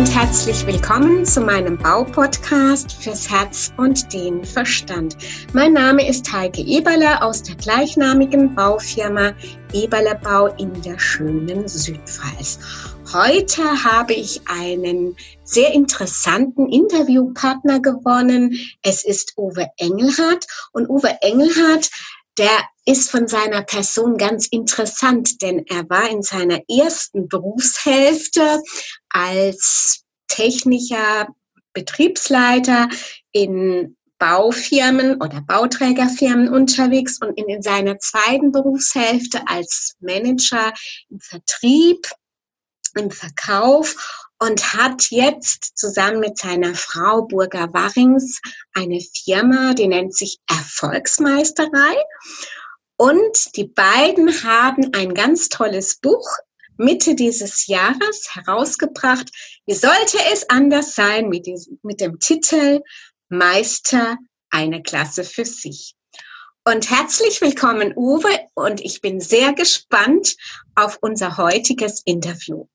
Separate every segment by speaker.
Speaker 1: und herzlich willkommen zu meinem Baupodcast fürs Herz und den Verstand. Mein Name ist Heike Eberle aus der gleichnamigen Baufirma Eberle Bau in der schönen Südpfalz. Heute habe ich einen sehr interessanten Interviewpartner gewonnen. Es ist Uwe Engelhardt und Uwe Engelhardt der ist von seiner Person ganz interessant, denn er war in seiner ersten Berufshälfte als technischer Betriebsleiter in Baufirmen oder Bauträgerfirmen unterwegs und in seiner zweiten Berufshälfte als Manager im Vertrieb, im Verkauf und hat jetzt zusammen mit seiner Frau Burger Warrings eine Firma, die nennt sich Erfolgsmeisterei. Und die beiden haben ein ganz tolles Buch Mitte dieses Jahres herausgebracht. Wie sollte es anders sein mit, diesem, mit dem Titel Meister eine Klasse für sich? Und herzlich willkommen, Uwe, und ich bin sehr gespannt auf unser heutiges Interview.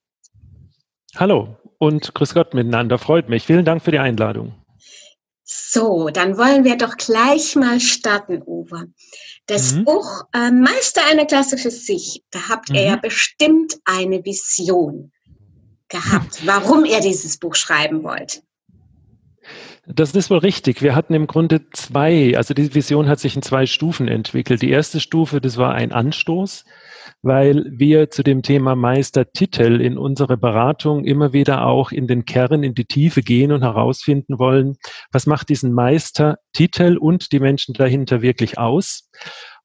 Speaker 2: Hallo und grüß Gott miteinander, freut mich. Vielen Dank für die Einladung.
Speaker 1: So, dann wollen wir doch gleich mal starten, Uwe. Das mhm. Buch äh, Meister einer Klasse für sich, da habt mhm. ihr ja mhm. bestimmt eine Vision gehabt, warum ihr dieses Buch schreiben wollt.
Speaker 2: Das ist wohl richtig. Wir hatten im Grunde zwei, also die Vision hat sich in zwei Stufen entwickelt. Die erste Stufe, das war ein Anstoß weil wir zu dem Thema Meistertitel in unserer Beratung immer wieder auch in den Kern, in die Tiefe gehen und herausfinden wollen, was macht diesen Meistertitel und die Menschen dahinter wirklich aus.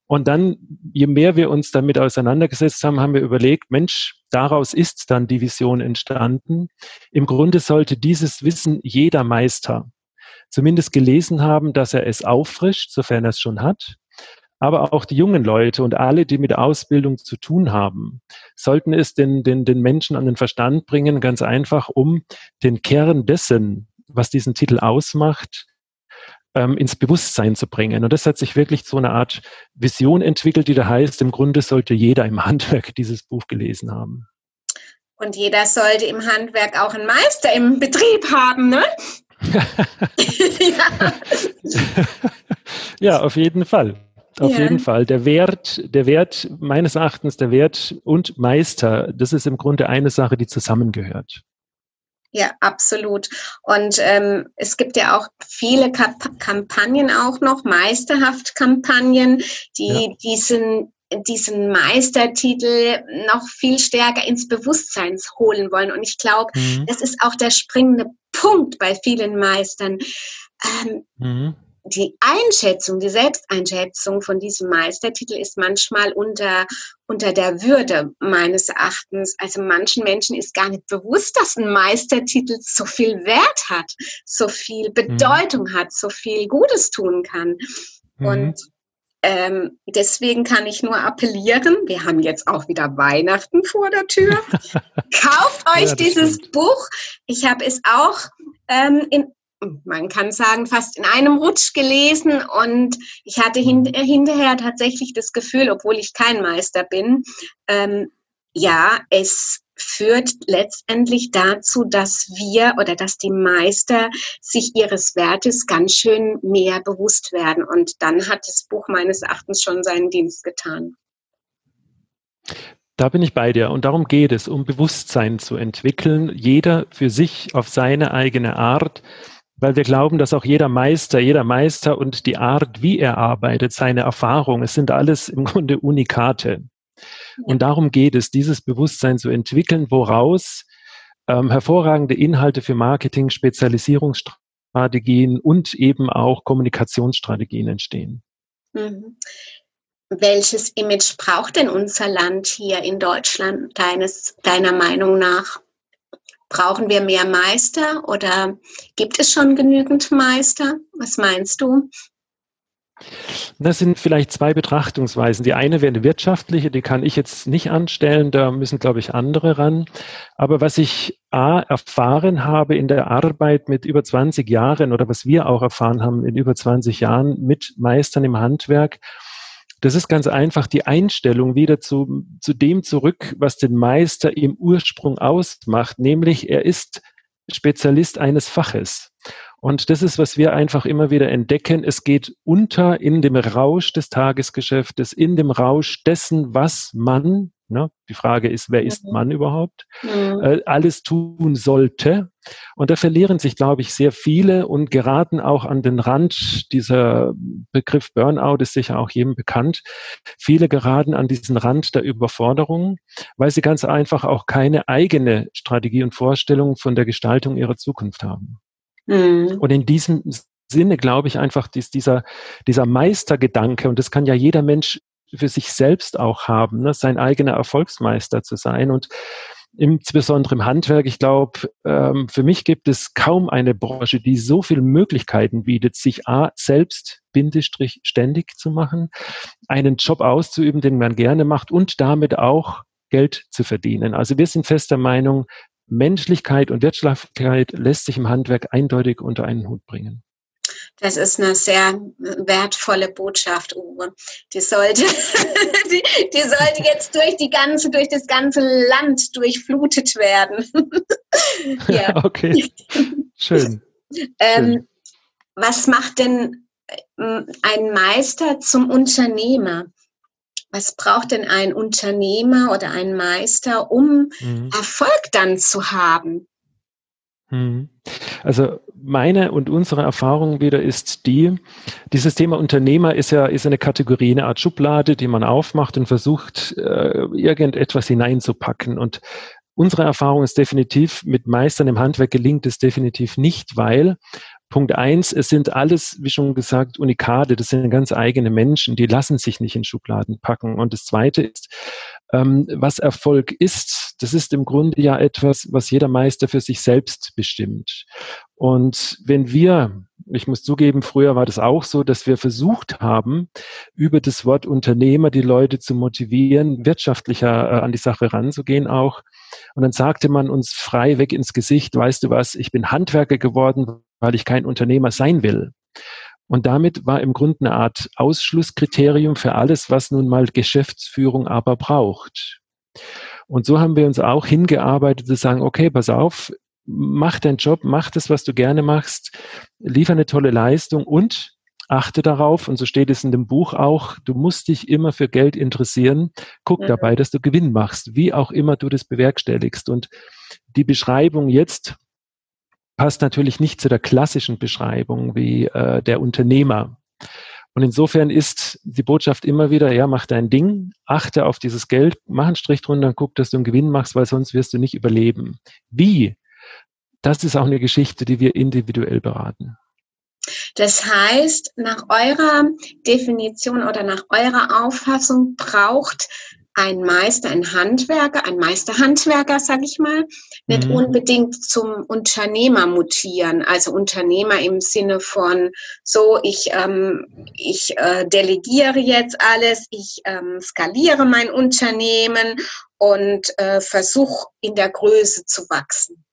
Speaker 2: Und dann, je mehr wir uns damit auseinandergesetzt haben, haben wir überlegt, Mensch, daraus ist dann die Vision entstanden. Im Grunde sollte dieses Wissen jeder Meister zumindest gelesen haben, dass er es auffrischt, sofern er es schon hat, aber auch die jungen Leute und alle, die mit Ausbildung zu tun haben, sollten es den, den, den Menschen an den Verstand bringen, ganz einfach, um den Kern dessen, was diesen Titel ausmacht, ähm, ins Bewusstsein zu bringen. Und das hat sich wirklich zu einer Art Vision entwickelt, die da heißt, im Grunde sollte jeder im Handwerk dieses Buch gelesen haben.
Speaker 1: Und jeder sollte im Handwerk auch einen Meister im Betrieb haben, ne?
Speaker 2: ja. ja, auf jeden Fall. Auf ja. jeden Fall. Der Wert, der Wert meines Erachtens, der Wert und Meister, das ist im Grunde eine Sache, die zusammengehört.
Speaker 1: Ja, absolut. Und ähm, es gibt ja auch viele Kap Kampagnen auch noch, meisterhaft Kampagnen, die ja. diesen diesen Meistertitel noch viel stärker ins Bewusstsein holen wollen. Und ich glaube, mhm. das ist auch der springende Punkt bei vielen Meistern. Ähm, mhm die Einschätzung, die Selbsteinschätzung von diesem Meistertitel ist manchmal unter, unter der Würde meines Erachtens. Also manchen Menschen ist gar nicht bewusst, dass ein Meistertitel so viel Wert hat, so viel mhm. Bedeutung mhm. hat, so viel Gutes tun kann. Mhm. Und ähm, deswegen kann ich nur appellieren, wir haben jetzt auch wieder Weihnachten vor der Tür. Kauft euch ja, dieses stimmt. Buch. Ich habe es auch ähm, in man kann sagen, fast in einem Rutsch gelesen und ich hatte hin, mhm. hinterher tatsächlich das Gefühl, obwohl ich kein Meister bin, ähm, ja, es führt letztendlich dazu, dass wir oder dass die Meister sich ihres Wertes ganz schön mehr bewusst werden. Und dann hat das Buch meines Erachtens schon seinen Dienst getan.
Speaker 2: Da bin ich bei dir und darum geht es, um Bewusstsein zu entwickeln, jeder für sich auf seine eigene Art weil wir glauben, dass auch jeder Meister, jeder Meister und die Art, wie er arbeitet, seine Erfahrung, es sind alles im Grunde Unikate. Und darum geht es, dieses Bewusstsein zu entwickeln, woraus ähm, hervorragende Inhalte für Marketing, Spezialisierungsstrategien und eben auch Kommunikationsstrategien entstehen. Mhm.
Speaker 1: Welches Image braucht denn unser Land hier in Deutschland deines, deiner Meinung nach? Brauchen wir mehr Meister oder gibt es schon genügend Meister? Was meinst du?
Speaker 2: Das sind vielleicht zwei Betrachtungsweisen. Die eine wäre eine wirtschaftliche, die kann ich jetzt nicht anstellen, da müssen, glaube ich, andere ran. Aber was ich A, erfahren habe in der Arbeit mit über 20 Jahren oder was wir auch erfahren haben in über 20 Jahren mit Meistern im Handwerk, das ist ganz einfach die Einstellung wieder zu, zu dem zurück, was den Meister im Ursprung ausmacht, nämlich er ist Spezialist eines Faches. Und das ist, was wir einfach immer wieder entdecken. Es geht unter in dem Rausch des Tagesgeschäftes, in dem Rausch dessen, was man, ne, die Frage ist, wer ist mhm. man überhaupt, mhm. äh, alles tun sollte. Und da verlieren sich, glaube ich, sehr viele und geraten auch an den Rand. Dieser Begriff Burnout ist sicher auch jedem bekannt. Viele geraten an diesen Rand der Überforderung, weil sie ganz einfach auch keine eigene Strategie und Vorstellung von der Gestaltung ihrer Zukunft haben. Mhm. Und in diesem Sinne glaube ich einfach, dass dieser, dieser Meistergedanke, und das kann ja jeder Mensch für sich selbst auch haben, ne, sein eigener Erfolgsmeister zu sein. Und insbesondere im Handwerk, ich glaube, ähm, für mich gibt es kaum eine Branche, die so viele Möglichkeiten bietet, sich A, selbst bindestrich ständig zu machen, einen Job auszuüben, den man gerne macht und damit auch Geld zu verdienen. Also wir sind fester Meinung, Menschlichkeit und Wirtschaftlichkeit lässt sich im Handwerk eindeutig unter einen Hut bringen.
Speaker 1: Das ist eine sehr wertvolle Botschaft, Uwe. Die sollte, die, die, sollte jetzt durch die ganze, durch das ganze Land durchflutet werden.
Speaker 2: ja. Okay. Schön.
Speaker 1: Ähm, Schön. Was macht denn äh, ein Meister zum Unternehmer? was braucht denn ein Unternehmer oder ein Meister, um mhm. Erfolg dann zu haben?
Speaker 2: Mhm. Also meine und unsere Erfahrung wieder ist die, dieses Thema Unternehmer ist ja ist eine Kategorie, eine Art Schublade, die man aufmacht und versucht, äh, irgendetwas hineinzupacken. Und unsere Erfahrung ist definitiv, mit Meistern im Handwerk gelingt es definitiv nicht, weil Punkt eins, es sind alles, wie schon gesagt, Unikate, das sind ganz eigene Menschen, die lassen sich nicht in Schubladen packen. Und das zweite ist, ähm, was Erfolg ist, das ist im Grunde ja etwas, was jeder Meister für sich selbst bestimmt. Und wenn wir, ich muss zugeben, früher war das auch so, dass wir versucht haben, über das Wort Unternehmer die Leute zu motivieren, wirtschaftlicher äh, an die Sache ranzugehen auch. Und dann sagte man uns frei weg ins Gesicht, weißt du was, ich bin Handwerker geworden, weil ich kein Unternehmer sein will. Und damit war im Grunde eine Art Ausschlusskriterium für alles, was nun mal Geschäftsführung aber braucht. Und so haben wir uns auch hingearbeitet zu sagen, okay, pass auf, mach deinen Job, mach das, was du gerne machst, liefer eine tolle Leistung und achte darauf, und so steht es in dem Buch auch, du musst dich immer für Geld interessieren, guck mhm. dabei, dass du Gewinn machst, wie auch immer du das bewerkstelligst. Und die Beschreibung jetzt passt natürlich nicht zu der klassischen Beschreibung wie äh, der Unternehmer. Und insofern ist die Botschaft immer wieder, ja, mach dein Ding, achte auf dieses Geld, mach einen Strich drunter und guck, dass du einen Gewinn machst, weil sonst wirst du nicht überleben. Wie? Das ist auch eine Geschichte, die wir individuell beraten.
Speaker 1: Das heißt, nach eurer Definition oder nach eurer Auffassung braucht ein Meister, ein Handwerker, ein Meisterhandwerker, sage ich mal, nicht mhm. unbedingt zum Unternehmer mutieren. Also Unternehmer im Sinne von so, ich, ähm, ich äh, delegiere jetzt alles, ich ähm, skaliere mein Unternehmen und äh, versuche in der Größe zu wachsen.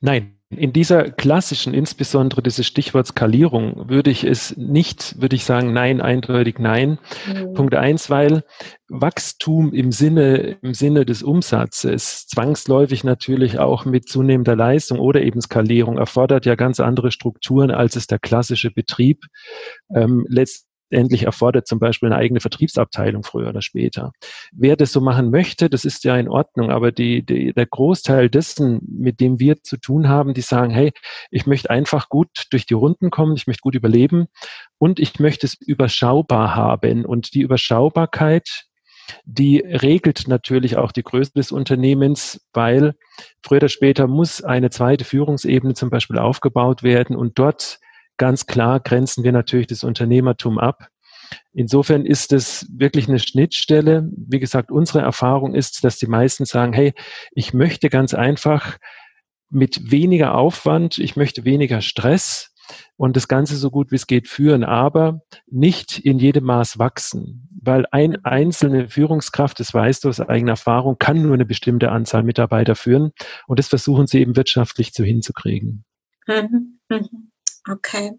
Speaker 2: Nein, in dieser klassischen, insbesondere dieses Stichwort Skalierung, würde ich es nicht, würde ich sagen, nein, eindeutig nein. Mhm. Punkt eins, weil Wachstum im Sinne, im Sinne des Umsatzes zwangsläufig natürlich auch mit zunehmender Leistung oder eben Skalierung erfordert ja ganz andere Strukturen, als es der klassische Betrieb ähm, letzt letztendlich erfordert zum Beispiel eine eigene Vertriebsabteilung früher oder später. Wer das so machen möchte, das ist ja in Ordnung, aber die, die, der Großteil dessen, mit dem wir zu tun haben, die sagen, hey, ich möchte einfach gut durch die Runden kommen, ich möchte gut überleben und ich möchte es überschaubar haben. Und die Überschaubarkeit, die regelt natürlich auch die Größe des Unternehmens, weil früher oder später muss eine zweite Führungsebene zum Beispiel aufgebaut werden und dort ganz klar grenzen wir natürlich das Unternehmertum ab. Insofern ist es wirklich eine Schnittstelle. Wie gesagt, unsere Erfahrung ist, dass die meisten sagen, hey, ich möchte ganz einfach mit weniger Aufwand, ich möchte weniger Stress und das Ganze so gut wie es geht führen, aber nicht in jedem Maß wachsen, weil ein einzelne Führungskraft, das weißt du aus eigener Erfahrung, kann nur eine bestimmte Anzahl Mitarbeiter führen und das versuchen sie eben wirtschaftlich zu hinzukriegen. Mhm.
Speaker 1: Mhm. Okay,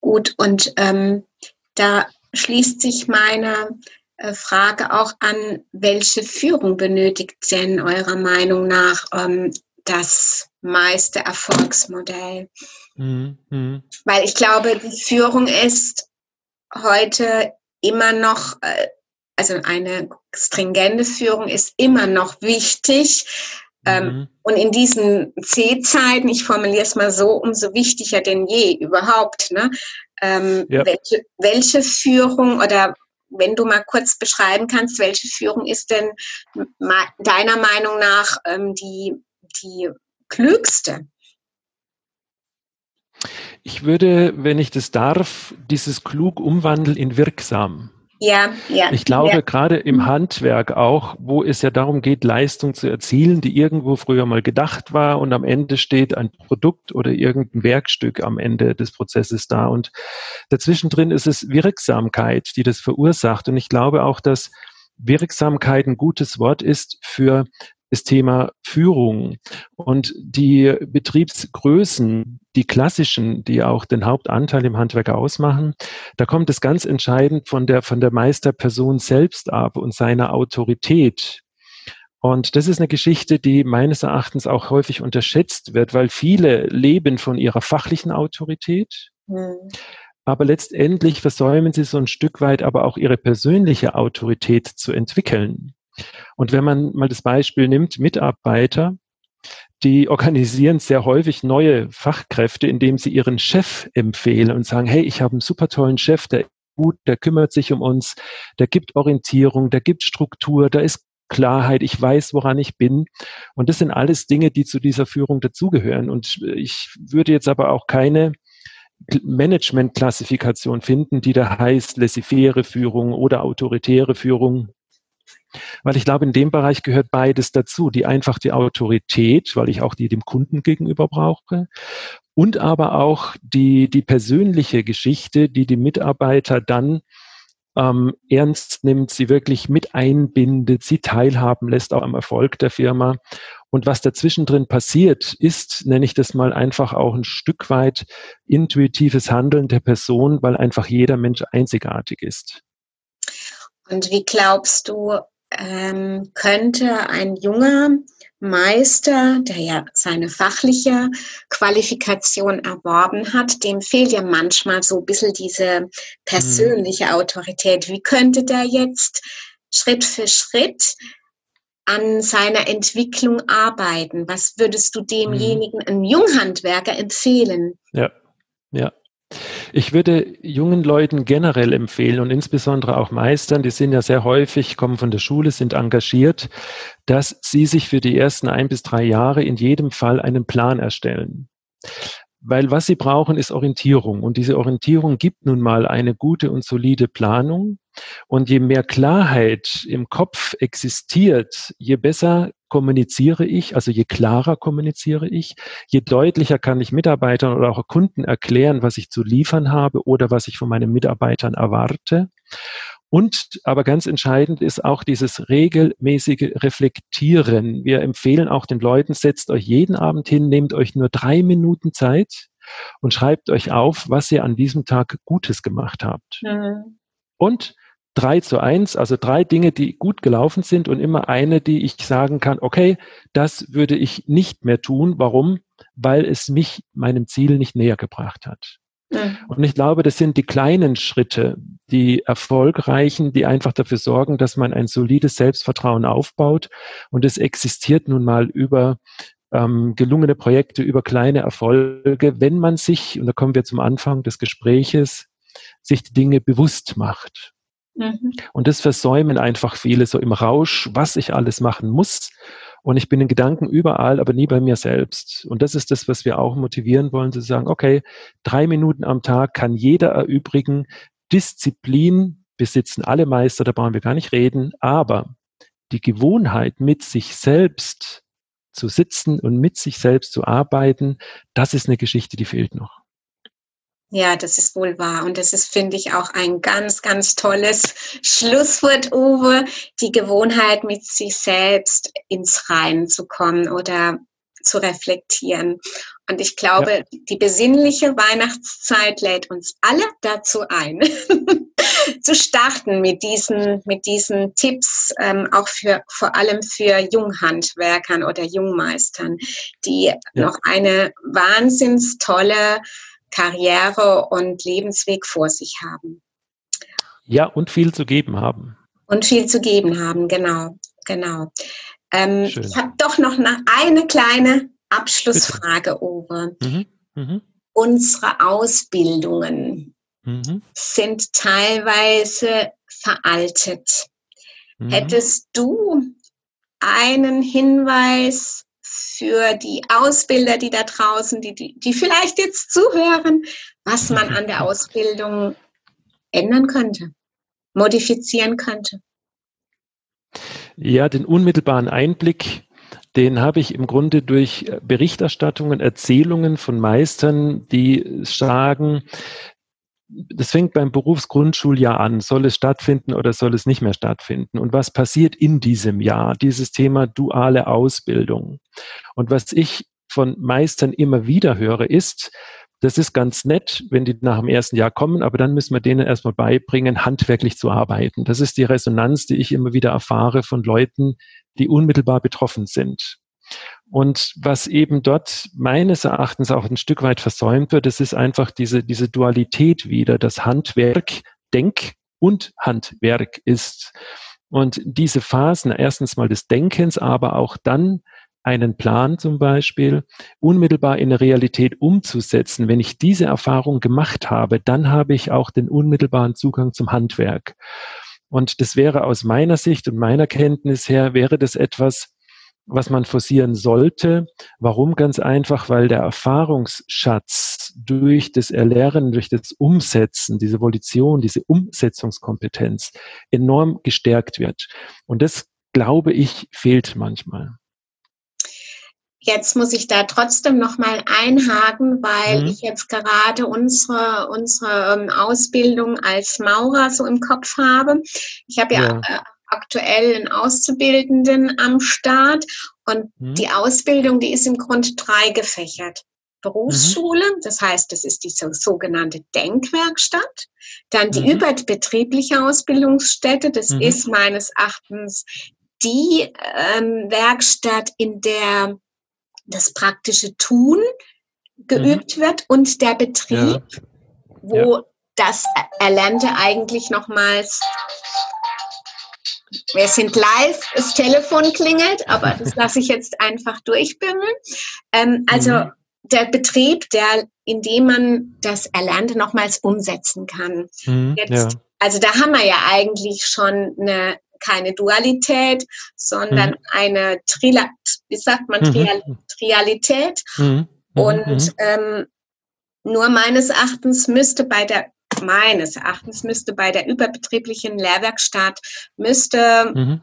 Speaker 1: gut. Und ähm, da schließt sich meine äh, Frage auch an, welche Führung benötigt denn eurer Meinung nach ähm, das meiste Erfolgsmodell. Mhm. mhm. Weil ich glaube, die Führung ist heute immer noch, äh, also eine stringente Führung ist immer noch wichtig. Ähm, mhm. Und in diesen C-Zeiten, ich formuliere es mal so, umso wichtiger denn je überhaupt. Ne? Ähm, ja. welche, welche Führung oder wenn du mal kurz beschreiben kannst, welche Führung ist denn deiner Meinung nach ähm, die, die klügste?
Speaker 2: Ich würde, wenn ich das darf, dieses klug umwandeln in wirksam.
Speaker 1: Ja, ja.
Speaker 2: Ich glaube,
Speaker 1: ja.
Speaker 2: gerade im. Handwerk auch, wo es ja darum geht, Leistung zu erzielen, die irgendwo früher mal gedacht war und am Ende steht ein Produkt oder irgendein Werkstück am Ende des Prozesses da. Und dazwischen drin ist es Wirksamkeit, die das verursacht. Und ich glaube auch, dass Wirksamkeit ein gutes Wort ist für das Thema Führung und die Betriebsgrößen, die klassischen, die auch den Hauptanteil im Handwerk ausmachen, da kommt es ganz entscheidend von der, von der Meisterperson selbst ab und seiner Autorität. Und das ist eine Geschichte, die meines Erachtens auch häufig unterschätzt wird, weil viele leben von ihrer fachlichen Autorität. Mhm. Aber letztendlich versäumen sie so ein Stück weit aber auch ihre persönliche Autorität zu entwickeln. Und wenn man mal das Beispiel nimmt, Mitarbeiter, die organisieren sehr häufig neue Fachkräfte, indem sie ihren Chef empfehlen und sagen, hey, ich habe einen super tollen Chef, der gut, der kümmert sich um uns, der gibt Orientierung, der gibt Struktur, da ist Klarheit, ich weiß, woran ich bin. Und das sind alles Dinge, die zu dieser Führung dazugehören. Und ich würde jetzt aber auch keine Management-Klassifikation finden, die da heißt laissez-faire Führung oder autoritäre Führung. Weil ich glaube, in dem Bereich gehört beides dazu. Die einfach die Autorität, weil ich auch die dem Kunden gegenüber brauche. Und aber auch die, die persönliche Geschichte, die die Mitarbeiter dann ähm, ernst nimmt, sie wirklich mit einbindet, sie teilhaben lässt auch am Erfolg der Firma. Und was dazwischen drin passiert, ist, nenne ich das mal einfach auch ein Stück weit intuitives Handeln der Person, weil einfach jeder Mensch einzigartig ist.
Speaker 1: Und wie glaubst du, ähm, könnte ein junger Meister, der ja seine fachliche Qualifikation erworben hat, dem fehlt ja manchmal so ein bisschen diese persönliche mhm. Autorität. Wie könnte der jetzt Schritt für Schritt an seiner Entwicklung arbeiten? Was würdest du demjenigen, mhm. einem Junghandwerker, empfehlen?
Speaker 2: Ja, ja. Ich würde jungen Leuten generell empfehlen und insbesondere auch Meistern, die sind ja sehr häufig, kommen von der Schule, sind engagiert, dass sie sich für die ersten ein bis drei Jahre in jedem Fall einen Plan erstellen. Weil was sie brauchen, ist Orientierung. Und diese Orientierung gibt nun mal eine gute und solide Planung. Und je mehr Klarheit im Kopf existiert, je besser kommuniziere ich, also je klarer kommuniziere ich, je deutlicher kann ich Mitarbeitern oder auch Kunden erklären, was ich zu liefern habe oder was ich von meinen Mitarbeitern erwarte. Und aber ganz entscheidend ist auch dieses regelmäßige Reflektieren. Wir empfehlen auch den Leuten, setzt euch jeden Abend hin, nehmt euch nur drei Minuten Zeit und schreibt euch auf, was ihr an diesem Tag Gutes gemacht habt. Mhm. Und drei zu eins, also drei Dinge, die gut gelaufen sind und immer eine, die ich sagen kann, okay, das würde ich nicht mehr tun. Warum? Weil es mich meinem Ziel nicht näher gebracht hat. Mhm. Und ich glaube, das sind die kleinen Schritte, die erfolgreichen, die einfach dafür sorgen, dass man ein solides Selbstvertrauen aufbaut. Und es existiert nun mal über ähm, gelungene Projekte, über kleine Erfolge, wenn man sich, und da kommen wir zum Anfang des Gespräches, sich die Dinge bewusst macht. Mhm. Und das versäumen einfach viele so im Rausch, was ich alles machen muss. Und ich bin in Gedanken überall, aber nie bei mir selbst. Und das ist das, was wir auch motivieren wollen, zu sagen, okay, drei Minuten am Tag kann jeder erübrigen. Disziplin besitzen alle Meister, da brauchen wir gar nicht reden. Aber die Gewohnheit, mit sich selbst zu sitzen und mit sich selbst zu arbeiten, das ist eine Geschichte, die fehlt noch.
Speaker 1: Ja, das ist wohl wahr. Und das ist, finde ich, auch ein ganz, ganz tolles Schlusswort, Uwe, die Gewohnheit, mit sich selbst ins Reinen zu kommen oder zu reflektieren. Und ich glaube, ja. die besinnliche Weihnachtszeit lädt uns alle dazu ein, zu starten mit diesen, mit diesen Tipps, ähm, auch für, vor allem für Junghandwerkern oder Jungmeistern, die ja. noch eine wahnsinns tolle Karriere und Lebensweg vor sich haben.
Speaker 2: Ja, und viel zu geben haben.
Speaker 1: Und viel zu geben haben, genau, genau. Ähm, ich habe doch noch eine kleine Abschlussfrage, Uwe. Mhm. Mhm. Unsere Ausbildungen mhm. sind teilweise veraltet. Mhm. Hättest du einen Hinweis für die Ausbilder, die da draußen, die, die, die vielleicht jetzt zuhören, was man an der Ausbildung ändern könnte, modifizieren könnte?
Speaker 2: Ja, den unmittelbaren Einblick, den habe ich im Grunde durch Berichterstattungen, Erzählungen von Meistern, die sagen, das fängt beim Berufsgrundschuljahr an. Soll es stattfinden oder soll es nicht mehr stattfinden? Und was passiert in diesem Jahr? Dieses Thema duale Ausbildung. Und was ich von Meistern immer wieder höre, ist, das ist ganz nett, wenn die nach dem ersten Jahr kommen, aber dann müssen wir denen erstmal beibringen, handwerklich zu arbeiten. Das ist die Resonanz, die ich immer wieder erfahre von Leuten, die unmittelbar betroffen sind. Und was eben dort meines Erachtens auch ein Stück weit versäumt wird, das ist einfach diese, diese Dualität wieder, das Handwerk, Denk und Handwerk ist. Und diese Phasen, erstens mal des Denkens, aber auch dann einen Plan zum Beispiel unmittelbar in der Realität umzusetzen, wenn ich diese Erfahrung gemacht habe, dann habe ich auch den unmittelbaren Zugang zum Handwerk. Und das wäre aus meiner Sicht und meiner Kenntnis her, wäre das etwas, was man forcieren sollte. Warum? Ganz einfach, weil der Erfahrungsschatz durch das Erlernen, durch das Umsetzen, diese Volition, diese Umsetzungskompetenz enorm gestärkt wird. Und das, glaube ich, fehlt manchmal.
Speaker 1: Jetzt muss ich da trotzdem noch mal einhaken, weil mhm. ich jetzt gerade unsere, unsere ähm, Ausbildung als Maurer so im Kopf habe. Ich habe ja, ja aktuell einen Auszubildenden am Start und mhm. die Ausbildung, die ist im Grunde drei gefächert. Berufsschule, mhm. das heißt, das ist die so, sogenannte Denkwerkstatt. Dann die mhm. überbetriebliche Ausbildungsstätte, das mhm. ist meines Erachtens die ähm, Werkstatt, in der das praktische Tun geübt mhm. wird und der Betrieb, ja. wo ja. das Erlernte eigentlich nochmals wir sind live, das Telefon klingelt, aber das lasse ich jetzt einfach durchbimmeln. Ähm, also mhm. der Betrieb, der, in dem man das Erlernte nochmals umsetzen kann. Mhm, jetzt, ja. Also da haben wir ja eigentlich schon eine, keine Dualität, sondern mhm. eine Trila, wie sagt man, Trial, mhm. Trialität. Mhm. Mhm. Und ähm, nur meines Erachtens müsste bei der meines Erachtens müsste bei der überbetrieblichen Lehrwerkstatt müsste mhm.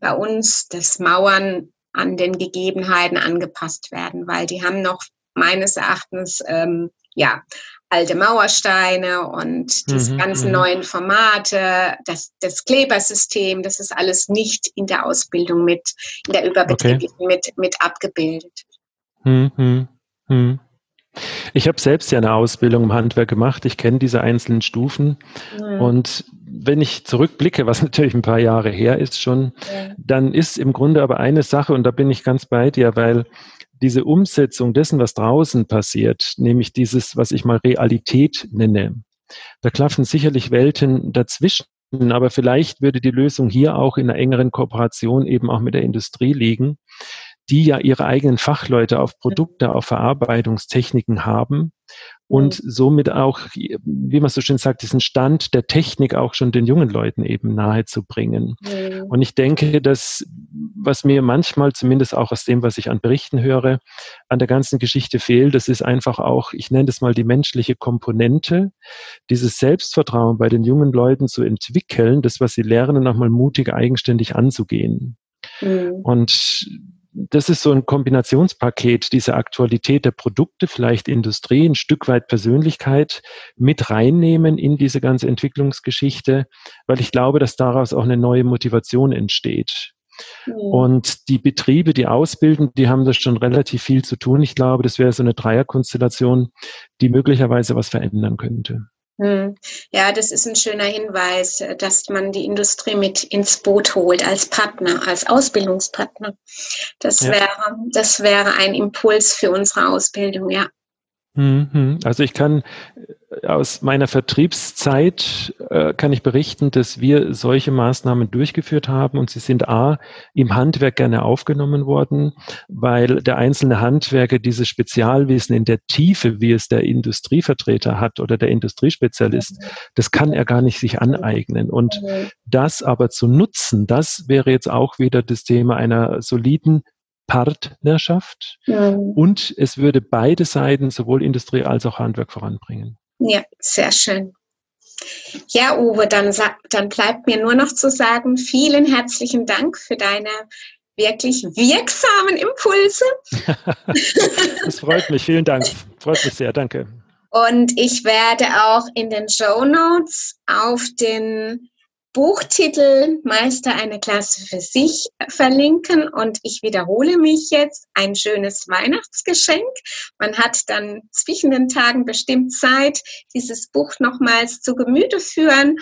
Speaker 1: bei uns das Mauern an den Gegebenheiten angepasst werden, weil die haben noch meines Erachtens ähm, ja alte Mauersteine und diese mhm, ganzen mhm. neuen Formate, das, das Klebersystem, das ist alles nicht in der Ausbildung mit, in der überbetrieblichen okay. mit, mit abgebildet.
Speaker 2: Mhm, mhm. Ich habe selbst ja eine Ausbildung im Handwerk gemacht. Ich kenne diese einzelnen Stufen. Mhm. Und wenn ich zurückblicke, was natürlich ein paar Jahre her ist schon, ja. dann ist im Grunde aber eine Sache, und da bin ich ganz bei dir, weil diese Umsetzung dessen, was draußen passiert, nämlich dieses, was ich mal Realität nenne, da klaffen sicherlich Welten dazwischen. Aber vielleicht würde die Lösung hier auch in einer engeren Kooperation eben auch mit der Industrie liegen, die ja ihre eigenen Fachleute auf Produkte, auf Verarbeitungstechniken haben und mhm. somit auch, wie man so schön sagt, diesen Stand der Technik auch schon den jungen Leuten eben nahe zu bringen. Mhm. Und ich denke, dass, was mir manchmal, zumindest auch aus dem, was ich an Berichten höre, an der ganzen Geschichte fehlt, das ist einfach auch, ich nenne das mal die menschliche Komponente, dieses Selbstvertrauen bei den jungen Leuten zu entwickeln, das, was sie lernen, nochmal mutig eigenständig anzugehen. Mhm. Und das ist so ein Kombinationspaket, diese Aktualität der Produkte, vielleicht Industrie, ein Stück weit Persönlichkeit mit reinnehmen in diese ganze Entwicklungsgeschichte, weil ich glaube, dass daraus auch eine neue Motivation entsteht. Mhm. Und die Betriebe, die ausbilden, die haben das schon relativ viel zu tun. Ich glaube, das wäre so eine Dreierkonstellation, die möglicherweise was verändern könnte.
Speaker 1: Hm. Ja, das ist ein schöner Hinweis, dass man die Industrie mit ins Boot holt als Partner, als Ausbildungspartner. Das ja. wäre, das wäre ein Impuls für unsere Ausbildung, ja.
Speaker 2: Mhm. Also ich kann äh, aus meiner Vertriebszeit äh, kann ich berichten, dass wir solche Maßnahmen durchgeführt haben und sie sind a im Handwerk gerne aufgenommen worden, weil der einzelne Handwerker dieses Spezialwissen in der Tiefe, wie es der Industrievertreter hat oder der Industriespezialist, das kann er gar nicht sich aneignen und das aber zu nutzen, das wäre jetzt auch wieder das Thema einer soliden Partnerschaft ja. und es würde beide Seiten, sowohl Industrie als auch Handwerk, voranbringen.
Speaker 1: Ja, sehr schön. Ja, Uwe, dann, dann bleibt mir nur noch zu sagen, vielen herzlichen Dank für deine wirklich wirksamen Impulse.
Speaker 2: das freut mich, vielen Dank. Freut mich sehr, danke.
Speaker 1: Und ich werde auch in den Show Notes auf den Buchtitel Meister eine Klasse für sich verlinken und ich wiederhole mich jetzt, ein schönes Weihnachtsgeschenk. Man hat dann zwischen den Tagen bestimmt Zeit, dieses Buch nochmals zu Gemüte führen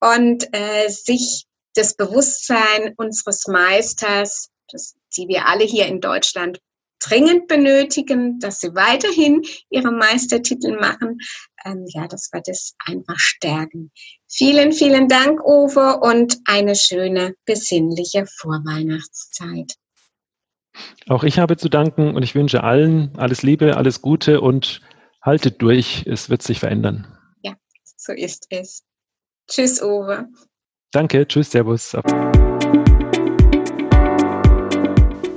Speaker 1: und äh, sich das Bewusstsein unseres Meisters, das, die wir alle hier in Deutschland dringend benötigen, dass sie weiterhin ihre Meistertitel machen. Ähm, ja, das wird es einfach stärken. Vielen, vielen Dank, Uwe, und eine schöne, besinnliche Vorweihnachtszeit.
Speaker 2: Auch ich habe zu danken und ich wünsche allen alles Liebe, alles Gute und haltet durch. Es wird sich verändern.
Speaker 1: Ja, so ist es. Tschüss, Uwe.
Speaker 2: Danke, tschüss, Servus.